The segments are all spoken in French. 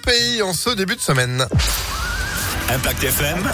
pays en ce début de semaine. Impact FM.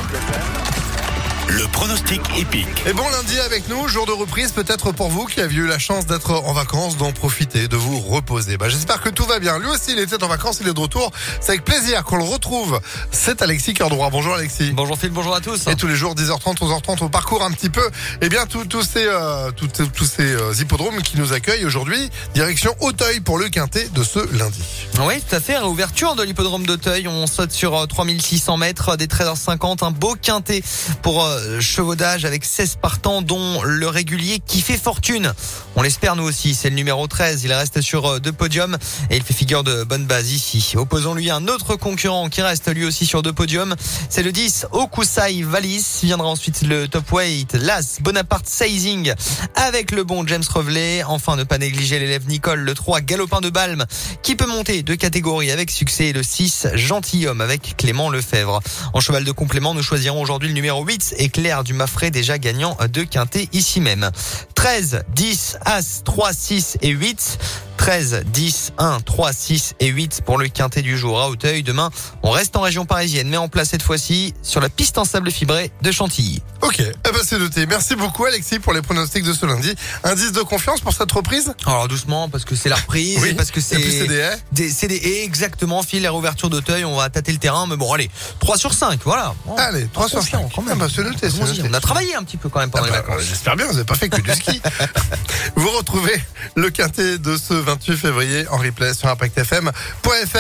Le pronostic épique. Et bon lundi avec nous, jour de reprise peut-être pour vous qui aviez eu la chance d'être en vacances, d'en profiter, de vous reposer. Bah, J'espère que tout va bien. Lui aussi, il était en vacances, il est de retour. C'est avec plaisir qu'on le retrouve. C'est Alexis Cœur Droit. Bonjour Alexis. Bonjour Phil, bonjour à tous. Et tous les jours, 10h30, 11h30, on parcourt un petit peu, eh bien, tous ces, euh, tous, tous ces euh, hippodromes qui nous accueillent aujourd'hui. Direction Auteuil pour le quintet de ce lundi. Oui, tout à fait. Réouverture de l'hippodrome d'Auteuil. On saute sur euh, 3600 mètres, des 13h50, un beau quintet pour euh, chevaudage avec 16 partants, dont le régulier qui fait fortune. On l'espère nous aussi. C'est le numéro 13. Il reste sur euh, deux podiums et il fait figure de bonne base ici. Opposons-lui un autre concurrent qui reste lui aussi sur deux podiums. C'est le 10 Okusai Valis. Viendra ensuite le top weight Las Bonaparte Seizing avec le bon James Revelet. Enfin, ne pas négliger l'élève Nicole, le 3 Galopin de Balme qui peut monter de catégorie avec succès et le 6 Gentilhomme avec Clément Lefebvre. En cheval de complément, nous choisirons aujourd'hui le numéro 8 Éclair du Maffray déjà gagnant de quintet ici même. 13, 10, As, 3, 6 et 8. 13, 10, 1, 3, 6 et 8 pour le quintet du jour à Auteuil. Demain, on reste en région parisienne, mais en place cette fois-ci sur la piste en sable fibré de Chantilly. Ok, eh ben c'est noté. Merci beaucoup Alexis pour les pronostics de ce lundi. Indice de confiance pour cette reprise? Alors doucement, parce que c'est la reprise, Oui, parce que c'est des haies, exactement, fil la réouverture d'Auteuil, on va tâter le terrain, mais bon, allez, 3 sur 5, voilà. Bon, Allez, 3 sur confiant, 5. quand même. Ah bah, c'est noté, c'est Allons-y, noté. On a travaillé un petit peu quand même pendant Ah les bah, vacances. J'espère bien, vous n'avez pas fait que du ski. vous retrouvez le quintet de ce 28 février en replay sur impactfm.fr.